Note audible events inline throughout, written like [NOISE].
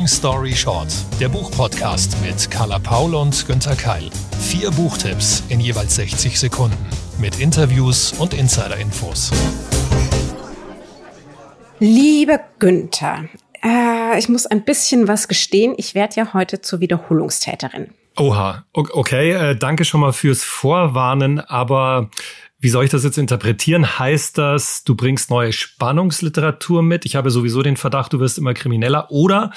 Long Story Short, der Buchpodcast mit Carla Paul und Günther Keil. Vier Buchtipps in jeweils 60 Sekunden mit Interviews und Insider-Infos. Lieber Günther, äh, ich muss ein bisschen was gestehen. Ich werde ja heute zur Wiederholungstäterin. Oha, okay, äh, danke schon mal fürs Vorwarnen, aber wie soll ich das jetzt interpretieren? Heißt das, du bringst neue Spannungsliteratur mit? Ich habe sowieso den Verdacht, du wirst immer krimineller. Oder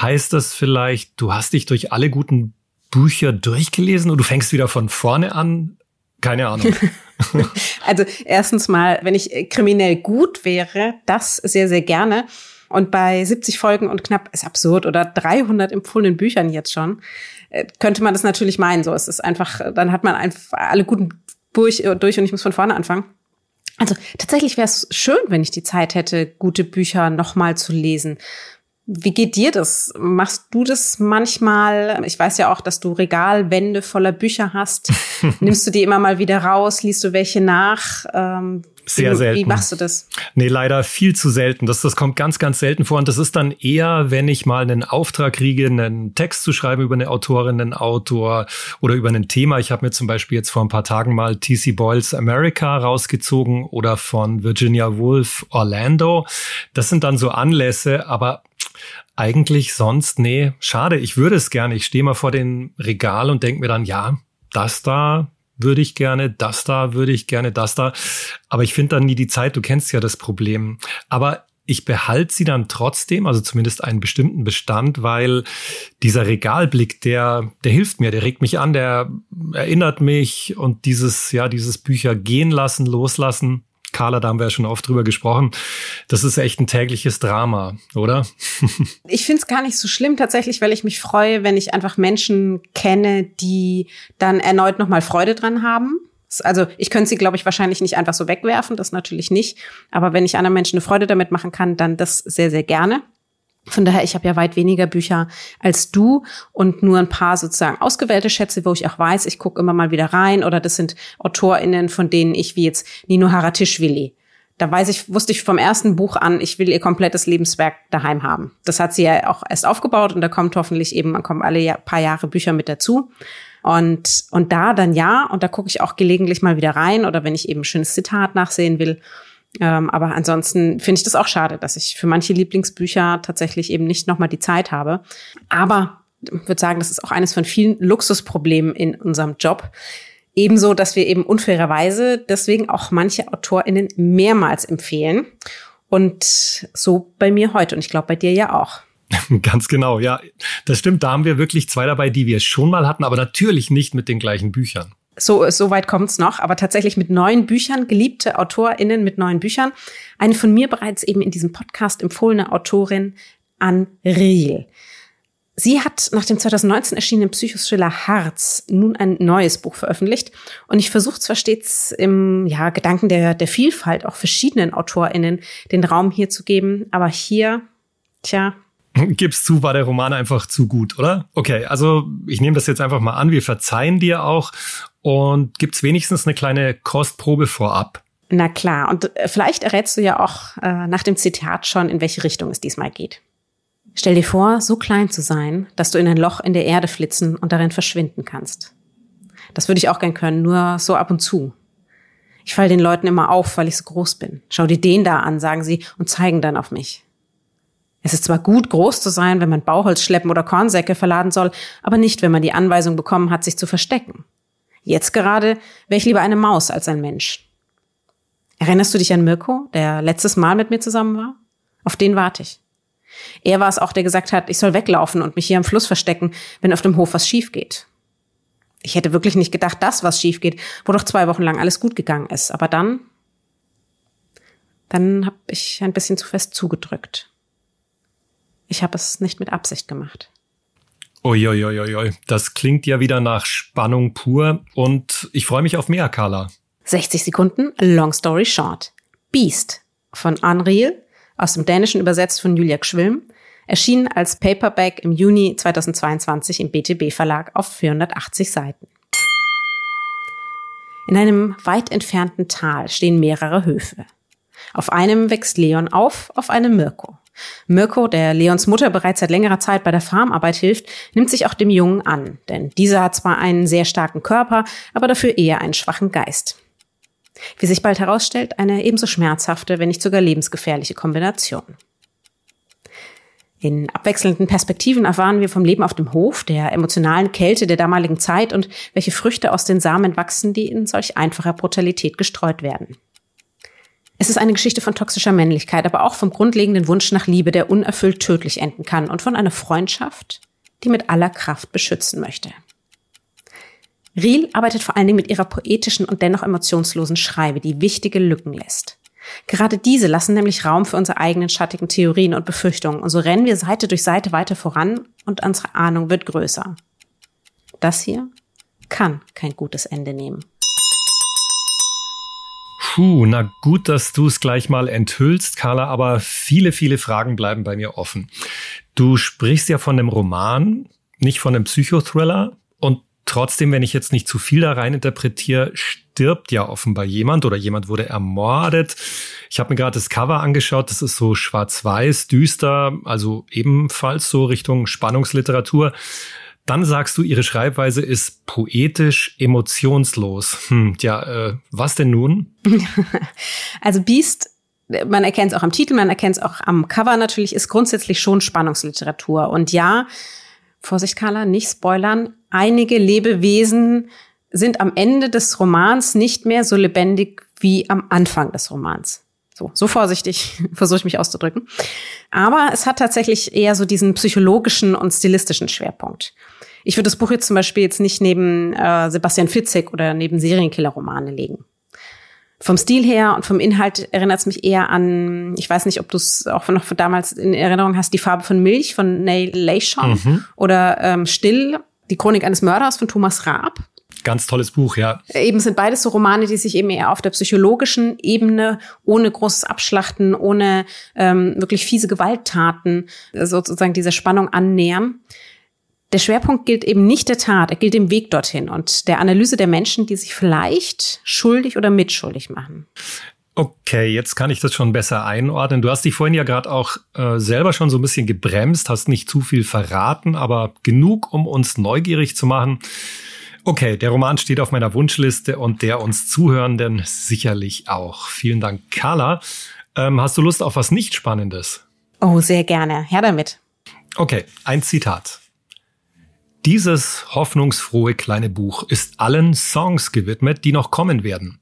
heißt das vielleicht, du hast dich durch alle guten Bücher durchgelesen und du fängst wieder von vorne an? Keine Ahnung. [LAUGHS] [LAUGHS] also erstens mal, wenn ich kriminell gut wäre, das sehr, sehr gerne. Und bei 70 Folgen und knapp, ist absurd, oder 300 empfohlenen Büchern jetzt schon, äh, könnte man das natürlich meinen. So, es ist einfach, dann hat man einfach alle guten durch, äh, durch und ich muss von vorne anfangen. Also tatsächlich wäre es schön, wenn ich die Zeit hätte, gute Bücher nochmal zu lesen. Wie geht dir das? Machst du das manchmal? Ich weiß ja auch, dass du Regalwände voller Bücher hast. [LAUGHS] Nimmst du die immer mal wieder raus? Liest du welche nach? Ähm, sehr wie, selten. Wie machst du das? Nee, leider viel zu selten. Das, das kommt ganz, ganz selten vor. Und das ist dann eher, wenn ich mal einen Auftrag kriege, einen Text zu schreiben über eine Autorin, einen Autor oder über ein Thema. Ich habe mir zum Beispiel jetzt vor ein paar Tagen mal T.C. Boyles America rausgezogen oder von Virginia Woolf Orlando. Das sind dann so Anlässe, aber eigentlich sonst, nee, schade, ich würde es gerne. Ich stehe mal vor dem Regal und denke mir dann, ja, das da würde ich gerne, das da würde ich gerne, das da. Aber ich finde dann nie die Zeit, du kennst ja das Problem. Aber ich behalte sie dann trotzdem, also zumindest einen bestimmten Bestand, weil dieser Regalblick, der, der hilft mir, der regt mich an, der erinnert mich und dieses, ja, dieses Bücher gehen lassen, loslassen, Carla, da haben wir ja schon oft drüber gesprochen. Das ist echt ein tägliches Drama, oder? [LAUGHS] ich finde es gar nicht so schlimm tatsächlich, weil ich mich freue, wenn ich einfach Menschen kenne, die dann erneut nochmal Freude dran haben. Also ich könnte sie, glaube ich, wahrscheinlich nicht einfach so wegwerfen, das natürlich nicht. Aber wenn ich anderen Menschen eine Freude damit machen kann, dann das sehr, sehr gerne. Von daher, ich habe ja weit weniger Bücher als du und nur ein paar sozusagen ausgewählte Schätze, wo ich auch weiß, ich gucke immer mal wieder rein oder das sind AutorInnen, von denen ich wie jetzt Nino Haratischvili. Da weiß ich, wusste ich vom ersten Buch an, ich will ihr komplettes Lebenswerk daheim haben. Das hat sie ja auch erst aufgebaut und da kommt hoffentlich eben, man kommen alle paar Jahre Bücher mit dazu. Und, und da dann ja, und da gucke ich auch gelegentlich mal wieder rein oder wenn ich eben ein schönes Zitat nachsehen will. Ähm, aber ansonsten finde ich das auch schade, dass ich für manche Lieblingsbücher tatsächlich eben nicht nochmal die Zeit habe. Aber ich würde sagen, das ist auch eines von vielen Luxusproblemen in unserem Job. Ebenso, dass wir eben unfairerweise deswegen auch manche AutorInnen mehrmals empfehlen. Und so bei mir heute und ich glaube bei dir ja auch. [LAUGHS] Ganz genau, ja. Das stimmt, da haben wir wirklich zwei dabei, die wir schon mal hatten, aber natürlich nicht mit den gleichen Büchern so, so weit kommt's noch, aber tatsächlich mit neuen Büchern, geliebte AutorInnen mit neuen Büchern. Eine von mir bereits eben in diesem Podcast empfohlene Autorin, Ann Riel. Sie hat nach dem 2019 erschienenen Psychothriller Harz nun ein neues Buch veröffentlicht. Und ich versuche zwar stets im ja, Gedanken der, der Vielfalt auch verschiedenen AutorInnen den Raum hier zu geben, aber hier, tja, [LAUGHS] Gib's zu, war der Roman einfach zu gut, oder? Okay, also ich nehme das jetzt einfach mal an. Wir verzeihen dir auch. Und gibt's wenigstens eine kleine Kostprobe vorab? Na klar. Und äh, vielleicht errätst du ja auch äh, nach dem Zitat schon, in welche Richtung es diesmal geht. Stell dir vor, so klein zu sein, dass du in ein Loch in der Erde flitzen und darin verschwinden kannst. Das würde ich auch gern können, nur so ab und zu. Ich fall den Leuten immer auf, weil ich so groß bin. Schau dir den da an, sagen sie und zeigen dann auf mich. Es ist zwar gut, groß zu sein, wenn man Bauholz schleppen oder Kornsäcke verladen soll, aber nicht, wenn man die Anweisung bekommen hat, sich zu verstecken. Jetzt gerade wäre ich lieber eine Maus als ein Mensch. Erinnerst du dich an Mirko, der letztes Mal mit mir zusammen war? Auf den warte ich. Er war es auch, der gesagt hat, ich soll weglaufen und mich hier am Fluss verstecken, wenn auf dem Hof was schief geht. Ich hätte wirklich nicht gedacht, dass was schief geht, wo doch zwei Wochen lang alles gut gegangen ist. Aber dann, dann habe ich ein bisschen zu fest zugedrückt. Ich habe es nicht mit Absicht gemacht. Uiuiuiui, das klingt ja wieder nach Spannung pur und ich freue mich auf mehr, Carla. 60 Sekunden, Long Story Short. Beast von Unreal, aus dem Dänischen übersetzt von Julia Gschwilm, erschienen als Paperback im Juni 2022 im BTB Verlag auf 480 Seiten. In einem weit entfernten Tal stehen mehrere Höfe. Auf einem wächst Leon auf, auf einem Mirko. Mirko, der Leons Mutter bereits seit längerer Zeit bei der Farmarbeit hilft, nimmt sich auch dem Jungen an, denn dieser hat zwar einen sehr starken Körper, aber dafür eher einen schwachen Geist. Wie sich bald herausstellt, eine ebenso schmerzhafte, wenn nicht sogar lebensgefährliche Kombination. In abwechselnden Perspektiven erfahren wir vom Leben auf dem Hof, der emotionalen Kälte der damaligen Zeit und welche Früchte aus den Samen wachsen, die in solch einfacher Brutalität gestreut werden. Es ist eine Geschichte von toxischer Männlichkeit, aber auch vom grundlegenden Wunsch nach Liebe, der unerfüllt tödlich enden kann und von einer Freundschaft, die mit aller Kraft beschützen möchte. Riel arbeitet vor allen Dingen mit ihrer poetischen und dennoch emotionslosen Schreibe, die wichtige Lücken lässt. Gerade diese lassen nämlich Raum für unsere eigenen schattigen Theorien und Befürchtungen und so rennen wir Seite durch Seite weiter voran und unsere Ahnung wird größer. Das hier kann kein gutes Ende nehmen. Puh, na gut, dass du es gleich mal enthüllst, Carla, aber viele, viele Fragen bleiben bei mir offen. Du sprichst ja von einem Roman, nicht von einem Psychothriller und trotzdem, wenn ich jetzt nicht zu viel da rein interpretiere, stirbt ja offenbar jemand oder jemand wurde ermordet. Ich habe mir gerade das Cover angeschaut, das ist so schwarz-weiß, düster, also ebenfalls so Richtung Spannungsliteratur. Dann sagst du, ihre Schreibweise ist poetisch, emotionslos. Hm, ja, äh, was denn nun? [LAUGHS] also Beast, man erkennt es auch am Titel, man erkennt es auch am Cover natürlich, ist grundsätzlich schon Spannungsliteratur. Und ja, Vorsicht, Carla, nicht spoilern, einige Lebewesen sind am Ende des Romans nicht mehr so lebendig wie am Anfang des Romans. So, so vorsichtig [LAUGHS] versuche ich mich auszudrücken. Aber es hat tatsächlich eher so diesen psychologischen und stilistischen Schwerpunkt. Ich würde das Buch jetzt zum Beispiel jetzt nicht neben äh, Sebastian Fitzek oder neben Serienkiller-Romane legen. Vom Stil her und vom Inhalt erinnert es mich eher an, ich weiß nicht, ob du es auch noch von damals in Erinnerung hast, die Farbe von Milch von Neil Leishon mhm. oder ähm, Still, die Chronik eines Mörders von Thomas Raab. Ganz tolles Buch, ja. Eben sind beides so Romane, die sich eben eher auf der psychologischen Ebene, ohne großes Abschlachten, ohne ähm, wirklich fiese Gewalttaten, sozusagen dieser Spannung annähern der Schwerpunkt gilt eben nicht der Tat, er gilt dem Weg dorthin und der Analyse der Menschen, die sich vielleicht schuldig oder mitschuldig machen. Okay, jetzt kann ich das schon besser einordnen. Du hast dich vorhin ja gerade auch äh, selber schon so ein bisschen gebremst, hast nicht zu viel verraten, aber genug, um uns neugierig zu machen. Okay, der Roman steht auf meiner Wunschliste und der uns Zuhörenden sicherlich auch. Vielen Dank, Carla. Ähm, hast du Lust auf was nicht Spannendes? Oh, sehr gerne. Her damit. Okay, ein Zitat. Dieses hoffnungsfrohe kleine Buch ist allen Songs gewidmet, die noch kommen werden.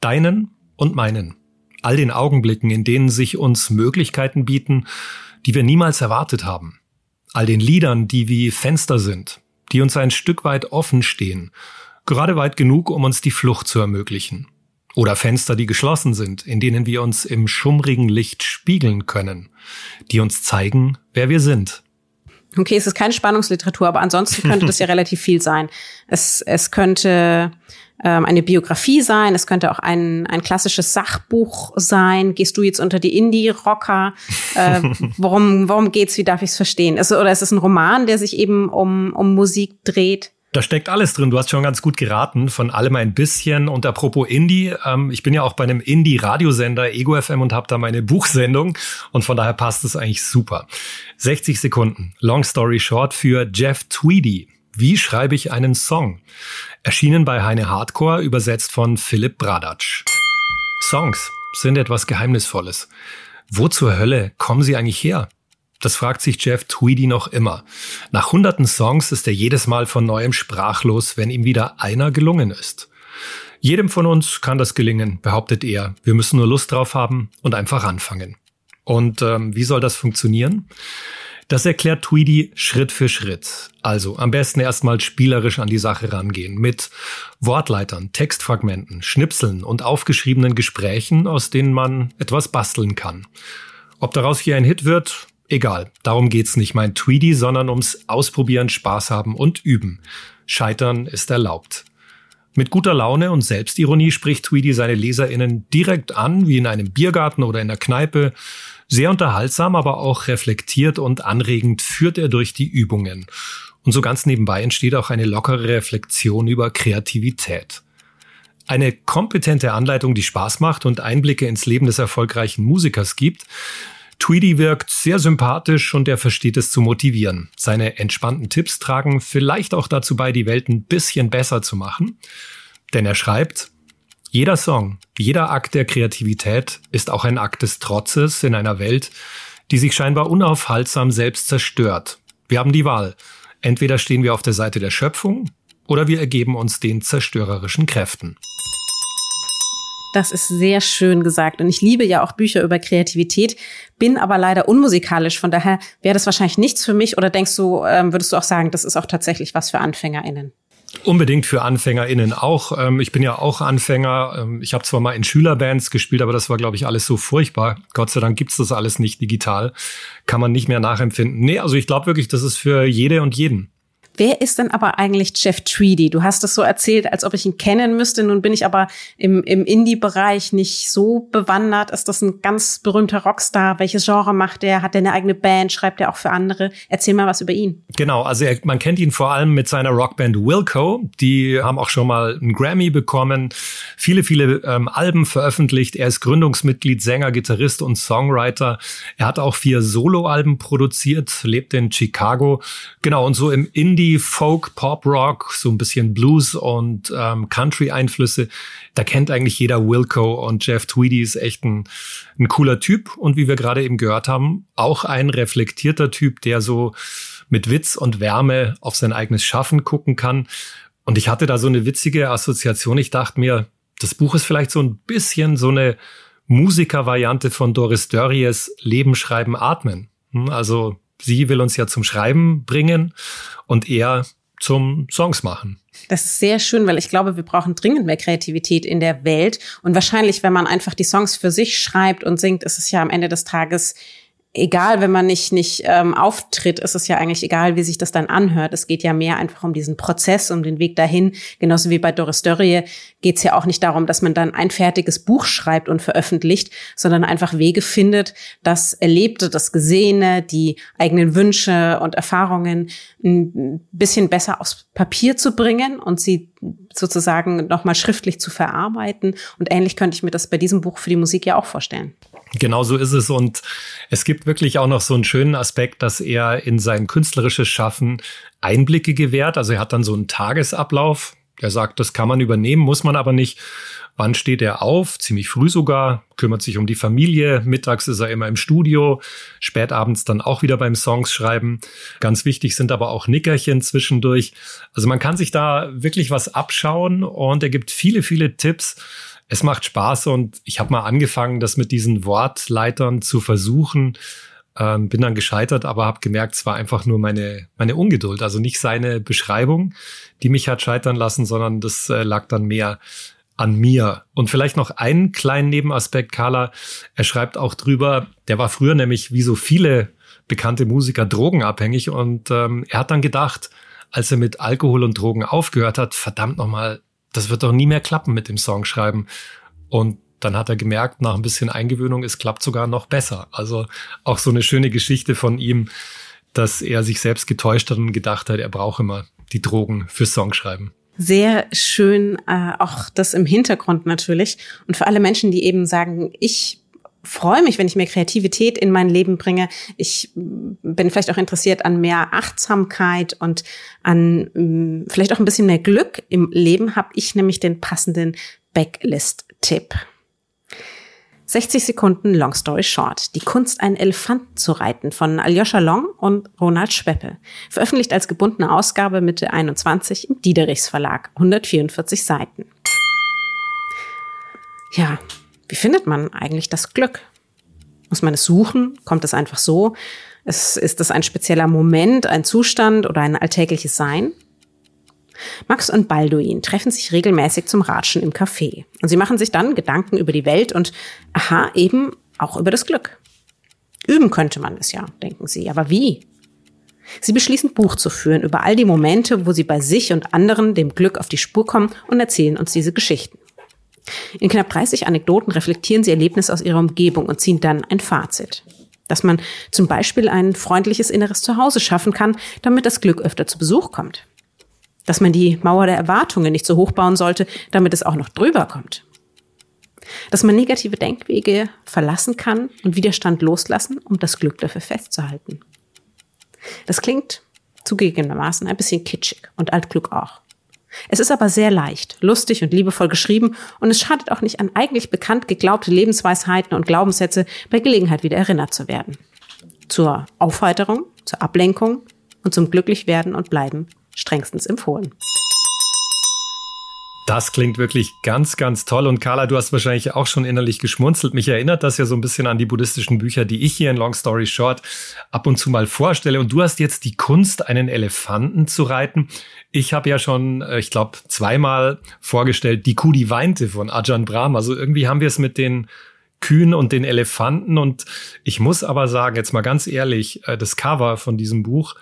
Deinen und meinen. All den Augenblicken, in denen sich uns Möglichkeiten bieten, die wir niemals erwartet haben. All den Liedern, die wie Fenster sind, die uns ein Stück weit offen stehen, gerade weit genug, um uns die Flucht zu ermöglichen. Oder Fenster, die geschlossen sind, in denen wir uns im schummrigen Licht spiegeln können, die uns zeigen, wer wir sind Okay, es ist keine Spannungsliteratur, aber ansonsten könnte [LAUGHS] das ja relativ viel sein. Es, es könnte ähm, eine Biografie sein, es könnte auch ein, ein klassisches Sachbuch sein. Gehst du jetzt unter die Indie-Rocker? Äh, [LAUGHS] worum, worum geht's? Wie darf ich es verstehen? Also, oder ist es ein Roman, der sich eben um, um Musik dreht? Da steckt alles drin. Du hast schon ganz gut geraten, von allem ein bisschen. Und apropos Indie, ähm, ich bin ja auch bei einem Indie-Radiosender Ego FM und habe da meine Buchsendung und von daher passt es eigentlich super. 60 Sekunden, Long Story Short für Jeff Tweedy. Wie schreibe ich einen Song? Erschienen bei Heine Hardcore, übersetzt von Philipp Bradatsch. Songs sind etwas Geheimnisvolles. Wo zur Hölle kommen sie eigentlich her? Das fragt sich Jeff Tweedy noch immer. Nach hunderten Songs ist er jedes Mal von neuem sprachlos, wenn ihm wieder einer gelungen ist. Jedem von uns kann das gelingen, behauptet er. Wir müssen nur Lust drauf haben und einfach anfangen. Und ähm, wie soll das funktionieren? Das erklärt Tweedy Schritt für Schritt. Also am besten erstmal spielerisch an die Sache rangehen, mit Wortleitern, Textfragmenten, Schnipseln und aufgeschriebenen Gesprächen, aus denen man etwas basteln kann. Ob daraus hier ein Hit wird, Egal, darum geht's nicht mein Tweedy, sondern ums Ausprobieren, Spaß haben und üben. Scheitern ist erlaubt. Mit guter Laune und Selbstironie spricht Tweedy seine LeserInnen direkt an, wie in einem Biergarten oder in der Kneipe. Sehr unterhaltsam, aber auch reflektiert und anregend führt er durch die Übungen. Und so ganz nebenbei entsteht auch eine lockere Reflexion über Kreativität. Eine kompetente Anleitung, die Spaß macht und Einblicke ins Leben des erfolgreichen Musikers gibt, Tweedy wirkt sehr sympathisch und er versteht es zu motivieren. Seine entspannten Tipps tragen vielleicht auch dazu bei, die Welt ein bisschen besser zu machen. Denn er schreibt, jeder Song, jeder Akt der Kreativität ist auch ein Akt des Trotzes in einer Welt, die sich scheinbar unaufhaltsam selbst zerstört. Wir haben die Wahl. Entweder stehen wir auf der Seite der Schöpfung oder wir ergeben uns den zerstörerischen Kräften. Das ist sehr schön gesagt. Und ich liebe ja auch Bücher über Kreativität, bin aber leider unmusikalisch. Von daher wäre das wahrscheinlich nichts für mich. Oder denkst du, ähm, würdest du auch sagen, das ist auch tatsächlich was für AnfängerInnen? Unbedingt für AnfängerInnen auch. Ähm, ich bin ja auch Anfänger. Ähm, ich habe zwar mal in Schülerbands gespielt, aber das war, glaube ich, alles so furchtbar. Gott sei Dank gibt's das alles nicht digital. Kann man nicht mehr nachempfinden. Nee, also ich glaube wirklich, das ist für jede und jeden. Wer ist denn aber eigentlich Jeff Tweedy? Du hast es so erzählt, als ob ich ihn kennen müsste. Nun bin ich aber im, im Indie-Bereich nicht so bewandert. Ist das ein ganz berühmter Rockstar? Welches Genre macht er? Hat er eine eigene Band? Schreibt er auch für andere? Erzähl mal was über ihn. Genau, also er, man kennt ihn vor allem mit seiner Rockband Wilco. Die haben auch schon mal einen Grammy bekommen, viele, viele ähm, Alben veröffentlicht. Er ist Gründungsmitglied, Sänger, Gitarrist und Songwriter. Er hat auch vier Soloalben produziert, lebt in Chicago. Genau, und so im Indie Indie, Folk, Pop, Rock, so ein bisschen Blues und ähm, Country-Einflüsse. Da kennt eigentlich jeder Wilco und Jeff Tweedy ist echt ein, ein cooler Typ und wie wir gerade eben gehört haben, auch ein reflektierter Typ, der so mit Witz und Wärme auf sein eigenes Schaffen gucken kann. Und ich hatte da so eine witzige Assoziation. Ich dachte mir, das Buch ist vielleicht so ein bisschen so eine Musikervariante von Doris Dörries Leben, Schreiben, Atmen. Hm, also sie will uns ja zum Schreiben bringen und er zum Songs machen. Das ist sehr schön, weil ich glaube, wir brauchen dringend mehr Kreativität in der Welt. Und wahrscheinlich, wenn man einfach die Songs für sich schreibt und singt, ist es ja am Ende des Tages egal, wenn man nicht, nicht ähm, auftritt, ist es ja eigentlich egal, wie sich das dann anhört. Es geht ja mehr einfach um diesen Prozess, um den Weg dahin. Genauso wie bei Doris Dörrie geht es ja auch nicht darum, dass man dann ein fertiges Buch schreibt und veröffentlicht, sondern einfach Wege findet, das Erlebte, das Gesehene, die eigenen Wünsche und Erfahrungen ein bisschen besser aufs Papier zu bringen und sie sozusagen nochmal schriftlich zu verarbeiten. Und ähnlich könnte ich mir das bei diesem Buch für die Musik ja auch vorstellen. Genau so ist es. Und es gibt wirklich auch noch so einen schönen Aspekt, dass er in sein künstlerisches Schaffen Einblicke gewährt. Also er hat dann so einen Tagesablauf. Er sagt, das kann man übernehmen, muss man aber nicht. Wann steht er auf? Ziemlich früh sogar, kümmert sich um die Familie. Mittags ist er immer im Studio, spätabends dann auch wieder beim Songs schreiben. Ganz wichtig sind aber auch Nickerchen zwischendurch. Also man kann sich da wirklich was abschauen und er gibt viele, viele Tipps es macht Spaß und ich habe mal angefangen, das mit diesen Wortleitern zu versuchen. Ähm, bin dann gescheitert, aber habe gemerkt, es war einfach nur meine, meine Ungeduld. Also nicht seine Beschreibung, die mich hat scheitern lassen, sondern das äh, lag dann mehr an mir. Und vielleicht noch einen kleinen Nebenaspekt, Carla. Er schreibt auch drüber, der war früher nämlich wie so viele bekannte Musiker drogenabhängig und ähm, er hat dann gedacht, als er mit Alkohol und Drogen aufgehört hat, verdammt nochmal, das wird doch nie mehr klappen mit dem Songschreiben. Und dann hat er gemerkt, nach ein bisschen Eingewöhnung, es klappt sogar noch besser. Also auch so eine schöne Geschichte von ihm, dass er sich selbst getäuscht hat und gedacht hat, er braucht immer die Drogen fürs Songschreiben. Sehr schön, äh, auch das im Hintergrund natürlich. Und für alle Menschen, die eben sagen, ich freue mich, wenn ich mehr Kreativität in mein Leben bringe. Ich bin vielleicht auch interessiert an mehr Achtsamkeit und an mm, vielleicht auch ein bisschen mehr Glück im Leben, habe ich nämlich den passenden Backlist-Tipp. 60 Sekunden Long Story Short. Die Kunst, einen Elefanten zu reiten von Aljoscha Long und Ronald Schweppe. Veröffentlicht als gebundene Ausgabe Mitte 21 im Diederichs Verlag. 144 Seiten. Ja, wie findet man eigentlich das Glück? Muss man es suchen? Kommt es einfach so? Ist, ist das ein spezieller Moment, ein Zustand oder ein alltägliches Sein? Max und Balduin treffen sich regelmäßig zum Ratschen im Café. Und sie machen sich dann Gedanken über die Welt und, aha, eben auch über das Glück. Üben könnte man es ja, denken sie. Aber wie? Sie beschließen, Buch zu führen über all die Momente, wo sie bei sich und anderen dem Glück auf die Spur kommen und erzählen uns diese Geschichten. In knapp 30 Anekdoten reflektieren sie Erlebnisse aus ihrer Umgebung und ziehen dann ein Fazit. Dass man zum Beispiel ein freundliches inneres Zuhause schaffen kann, damit das Glück öfter zu Besuch kommt. Dass man die Mauer der Erwartungen nicht so hoch bauen sollte, damit es auch noch drüber kommt. Dass man negative Denkwege verlassen kann und Widerstand loslassen, um das Glück dafür festzuhalten. Das klingt zugegebenermaßen ein bisschen kitschig und altklug auch. Es ist aber sehr leicht, lustig und liebevoll geschrieben und es schadet auch nicht an eigentlich bekannt geglaubte Lebensweisheiten und Glaubenssätze bei Gelegenheit wieder erinnert zu werden. Zur Aufheiterung, zur Ablenkung und zum Glücklichwerden und Bleiben strengstens empfohlen. Das klingt wirklich ganz, ganz toll. Und Carla, du hast wahrscheinlich auch schon innerlich geschmunzelt. Mich erinnert das ja so ein bisschen an die buddhistischen Bücher, die ich hier in Long Story Short ab und zu mal vorstelle. Und du hast jetzt die Kunst, einen Elefanten zu reiten. Ich habe ja schon, äh, ich glaube, zweimal vorgestellt, die Kuh, die weinte von Ajahn Brahm. Also irgendwie haben wir es mit den Kühen und den Elefanten. Und ich muss aber sagen, jetzt mal ganz ehrlich, äh, das Cover von diesem Buch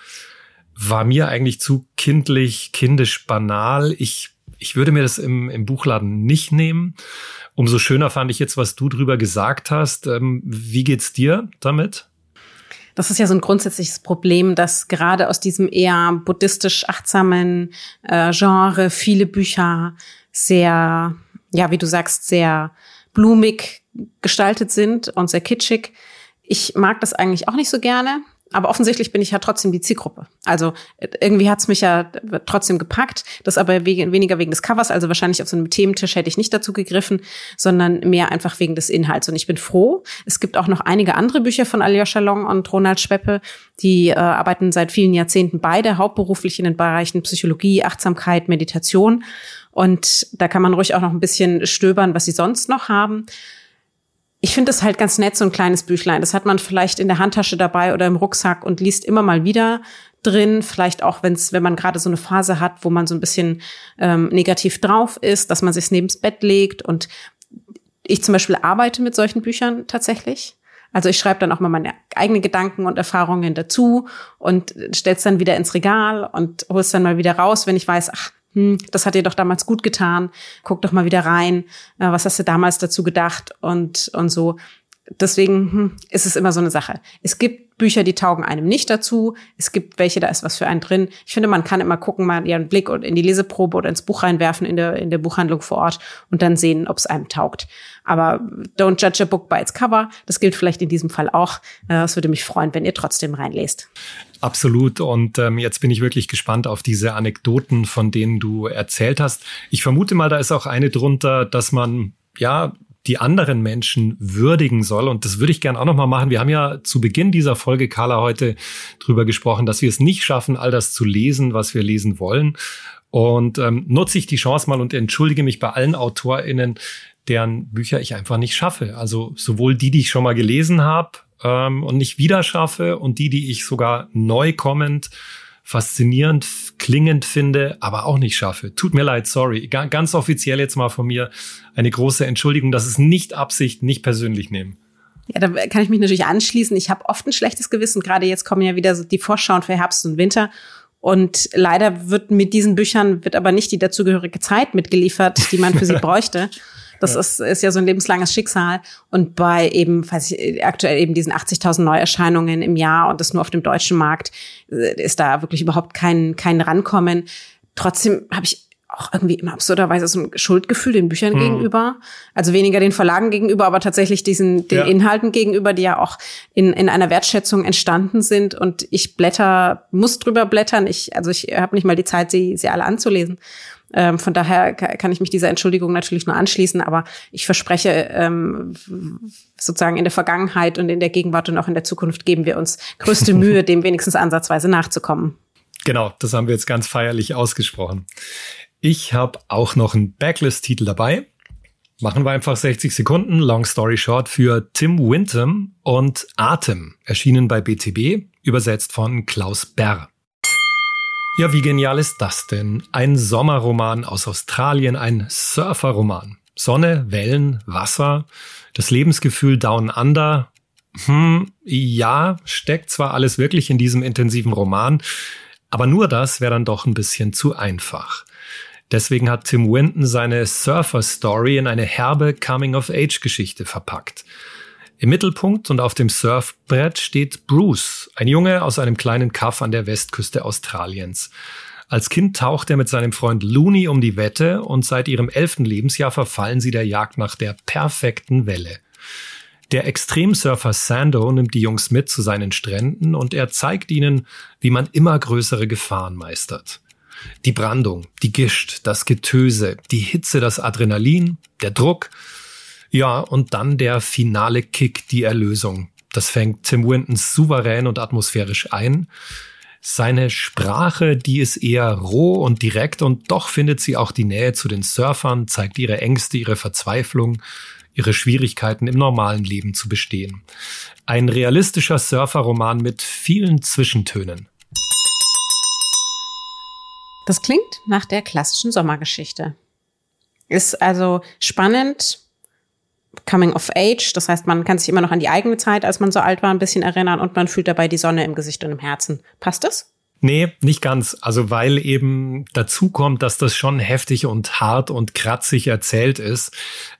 war mir eigentlich zu kindlich, kindisch banal. Ich ich würde mir das im, im Buchladen nicht nehmen. Umso schöner fand ich jetzt, was du drüber gesagt hast. Ähm, wie geht's dir damit? Das ist ja so ein grundsätzliches Problem, dass gerade aus diesem eher buddhistisch achtsamen äh, Genre viele Bücher sehr, ja, wie du sagst, sehr blumig gestaltet sind und sehr kitschig. Ich mag das eigentlich auch nicht so gerne aber offensichtlich bin ich ja trotzdem die Zielgruppe. Also irgendwie hat's mich ja trotzdem gepackt. Das aber wegen, weniger wegen des Covers, also wahrscheinlich auf so einem Thementisch hätte ich nicht dazu gegriffen, sondern mehr einfach wegen des Inhalts. Und ich bin froh. Es gibt auch noch einige andere Bücher von Aljoscha Long und Ronald Schweppe. Die äh, arbeiten seit vielen Jahrzehnten beide hauptberuflich in den Bereichen Psychologie, Achtsamkeit, Meditation. Und da kann man ruhig auch noch ein bisschen stöbern, was sie sonst noch haben ich finde es halt ganz nett, so ein kleines Büchlein. Das hat man vielleicht in der Handtasche dabei oder im Rucksack und liest immer mal wieder drin. Vielleicht auch, wenn's, wenn man gerade so eine Phase hat, wo man so ein bisschen ähm, negativ drauf ist, dass man sich neben's Bett legt. Und ich zum Beispiel arbeite mit solchen Büchern tatsächlich. Also ich schreibe dann auch mal meine eigenen Gedanken und Erfahrungen dazu und stell's dann wieder ins Regal und hol's dann mal wieder raus, wenn ich weiß, ach, hm, das hat dir doch damals gut getan, guck doch mal wieder rein, äh, was hast du damals dazu gedacht und, und so. Deswegen hm, ist es immer so eine Sache. Es gibt Bücher, die taugen einem nicht dazu. Es gibt welche, da ist was für einen drin. Ich finde, man kann immer gucken, mal ihren Blick in die Leseprobe oder ins Buch reinwerfen in der, in der Buchhandlung vor Ort und dann sehen, ob es einem taugt. Aber don't judge a book by its cover. Das gilt vielleicht in diesem Fall auch. Äh, es würde mich freuen, wenn ihr trotzdem reinlest. Absolut. Und ähm, jetzt bin ich wirklich gespannt auf diese Anekdoten, von denen du erzählt hast. Ich vermute mal, da ist auch eine drunter, dass man ja die anderen Menschen würdigen soll. Und das würde ich gern auch nochmal machen. Wir haben ja zu Beginn dieser Folge, Carla, heute drüber gesprochen, dass wir es nicht schaffen, all das zu lesen, was wir lesen wollen. Und ähm, nutze ich die Chance mal und entschuldige mich bei allen AutorInnen, deren Bücher ich einfach nicht schaffe. Also sowohl die, die ich schon mal gelesen habe ähm, und nicht wieder schaffe und die, die ich sogar neu kommend faszinierend klingend finde, aber auch nicht schaffe. Tut mir leid, sorry. Ganz offiziell jetzt mal von mir eine große Entschuldigung, dass es nicht Absicht, nicht persönlich nehmen. Ja, da kann ich mich natürlich anschließen. Ich habe oft ein schlechtes Gewissen. Gerade jetzt kommen ja wieder so die Vorschauen für Herbst und Winter. Und leider wird mit diesen Büchern wird aber nicht die dazugehörige Zeit mitgeliefert, die man für sie [LAUGHS] bräuchte. Das ja. Ist, ist ja so ein lebenslanges Schicksal. Und bei eben, weiß ich, aktuell eben diesen 80.000 Neuerscheinungen im Jahr und das nur auf dem deutschen Markt, äh, ist da wirklich überhaupt kein, kein Rankommen. Trotzdem habe ich auch irgendwie immer absurderweise so ein Schuldgefühl den Büchern hm. gegenüber. Also weniger den Verlagen gegenüber, aber tatsächlich diesen, den ja. Inhalten gegenüber, die ja auch in, in einer Wertschätzung entstanden sind. Und ich blätter, muss drüber blättern. Ich, also ich habe nicht mal die Zeit, sie, sie alle anzulesen. Ähm, von daher kann ich mich dieser Entschuldigung natürlich nur anschließen, aber ich verspreche, ähm, sozusagen in der Vergangenheit und in der Gegenwart und auch in der Zukunft geben wir uns größte [LAUGHS] Mühe, dem wenigstens ansatzweise nachzukommen. Genau, das haben wir jetzt ganz feierlich ausgesprochen. Ich habe auch noch einen Backlist-Titel dabei. Machen wir einfach 60 Sekunden, Long Story Short, für Tim Winton und Atem, erschienen bei BTB, übersetzt von Klaus Berr. Ja, wie genial ist das denn? Ein Sommerroman aus Australien, ein Surferroman. Sonne, Wellen, Wasser, das Lebensgefühl Down Under. Hm, ja, steckt zwar alles wirklich in diesem intensiven Roman, aber nur das wäre dann doch ein bisschen zu einfach. Deswegen hat Tim Winton seine Surfer-Story in eine herbe Coming-of-Age-Geschichte verpackt. Im Mittelpunkt und auf dem Surfbrett steht Bruce, ein Junge aus einem kleinen Kaff an der Westküste Australiens. Als Kind taucht er mit seinem Freund Looney um die Wette und seit ihrem elften Lebensjahr verfallen sie der Jagd nach der perfekten Welle. Der Extremsurfer Sando nimmt die Jungs mit zu seinen Stränden und er zeigt ihnen, wie man immer größere Gefahren meistert. Die Brandung, die Gischt, das Getöse, die Hitze, das Adrenalin, der Druck, ja, und dann der finale Kick, die Erlösung. Das fängt Tim Wintons souverän und atmosphärisch ein. Seine Sprache, die ist eher roh und direkt und doch findet sie auch die Nähe zu den Surfern, zeigt ihre Ängste, ihre Verzweiflung, ihre Schwierigkeiten im normalen Leben zu bestehen. Ein realistischer Surferroman mit vielen Zwischentönen. Das klingt nach der klassischen Sommergeschichte. Ist also spannend, Coming of Age, das heißt, man kann sich immer noch an die eigene Zeit, als man so alt war, ein bisschen erinnern und man fühlt dabei die Sonne im Gesicht und im Herzen. Passt das? Nee, nicht ganz. Also weil eben dazu kommt, dass das schon heftig und hart und kratzig erzählt ist.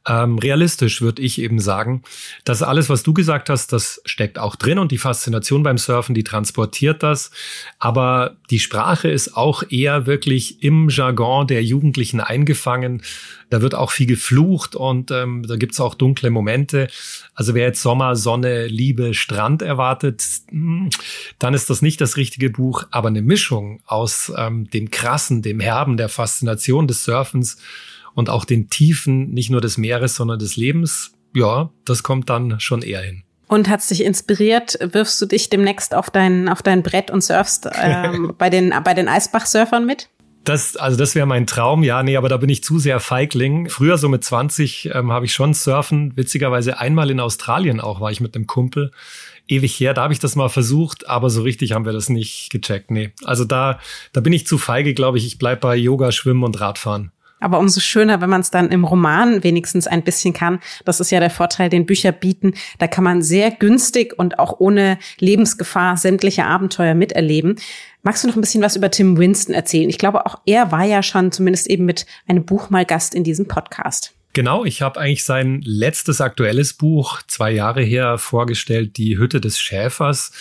Ähm, realistisch würde ich eben sagen, dass alles, was du gesagt hast, das steckt auch drin und die Faszination beim Surfen, die transportiert das. Aber die Sprache ist auch eher wirklich im Jargon der Jugendlichen eingefangen. Da wird auch viel geflucht und ähm, da gibt's auch dunkle Momente. Also wer jetzt Sommer, Sonne, Liebe, Strand erwartet, hm, dann ist das nicht das richtige Buch. Aber eine Mischung aus ähm, dem Krassen, dem Herben, der Faszination des Surfens und auch den Tiefen, nicht nur des Meeres, sondern des Lebens, ja, das kommt dann schon eher hin. Und hat dich inspiriert? Wirfst du dich demnächst auf dein, auf dein Brett und surfst [LAUGHS] ähm, bei den, bei den Eisbach-Surfern mit? Das, also das wäre mein Traum, ja, nee, aber da bin ich zu sehr Feigling. Früher, so mit 20, ähm, habe ich schon Surfen. Witzigerweise einmal in Australien auch war ich mit einem Kumpel. Ewig her, da habe ich das mal versucht, aber so richtig haben wir das nicht gecheckt. Nee. Also da, da bin ich zu feige, glaube ich. Ich bleib bei Yoga, Schwimmen und Radfahren. Aber umso schöner, wenn man es dann im Roman wenigstens ein bisschen kann. Das ist ja der Vorteil, den Bücher bieten. Da kann man sehr günstig und auch ohne Lebensgefahr sämtliche Abenteuer miterleben. Magst du noch ein bisschen was über Tim Winston erzählen? Ich glaube, auch er war ja schon zumindest eben mit einem Buch mal Gast in diesem Podcast. Genau, ich habe eigentlich sein letztes aktuelles Buch zwei Jahre her vorgestellt, Die Hütte des Schäfers.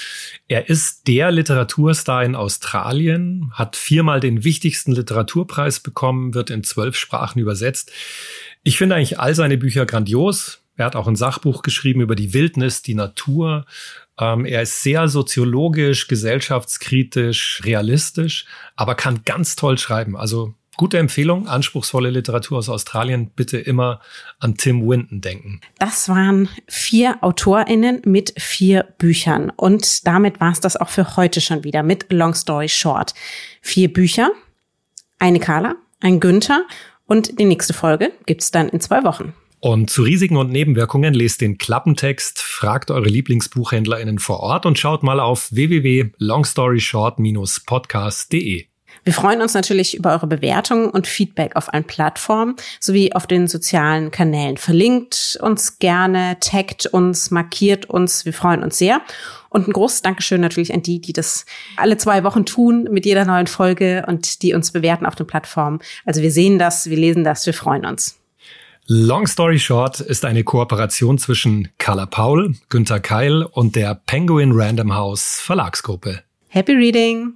Er ist der Literaturstar in Australien, hat viermal den wichtigsten Literaturpreis bekommen, wird in zwölf Sprachen übersetzt. Ich finde eigentlich all seine Bücher grandios. Er hat auch ein Sachbuch geschrieben über die Wildnis, die Natur ähm, er ist sehr soziologisch, gesellschaftskritisch, realistisch, aber kann ganz toll schreiben. Also gute Empfehlung, anspruchsvolle Literatur aus Australien. Bitte immer an Tim Winton denken. Das waren vier AutorInnen mit vier Büchern. Und damit war es das auch für heute schon wieder mit Long Story Short. Vier Bücher, eine Carla, ein Günther und die nächste Folge gibt's dann in zwei Wochen. Und zu Risiken und Nebenwirkungen lest den Klappentext, fragt eure LieblingsbuchhändlerInnen vor Ort und schaut mal auf www.longstoryshort-podcast.de. Wir freuen uns natürlich über eure Bewertungen und Feedback auf allen Plattformen sowie auf den sozialen Kanälen. Verlinkt uns gerne, taggt uns, markiert uns. Wir freuen uns sehr. Und ein großes Dankeschön natürlich an die, die das alle zwei Wochen tun mit jeder neuen Folge und die uns bewerten auf den Plattformen. Also wir sehen das, wir lesen das, wir freuen uns. Long Story Short ist eine Kooperation zwischen Carla Paul, Günther Keil und der Penguin Random House Verlagsgruppe. Happy Reading!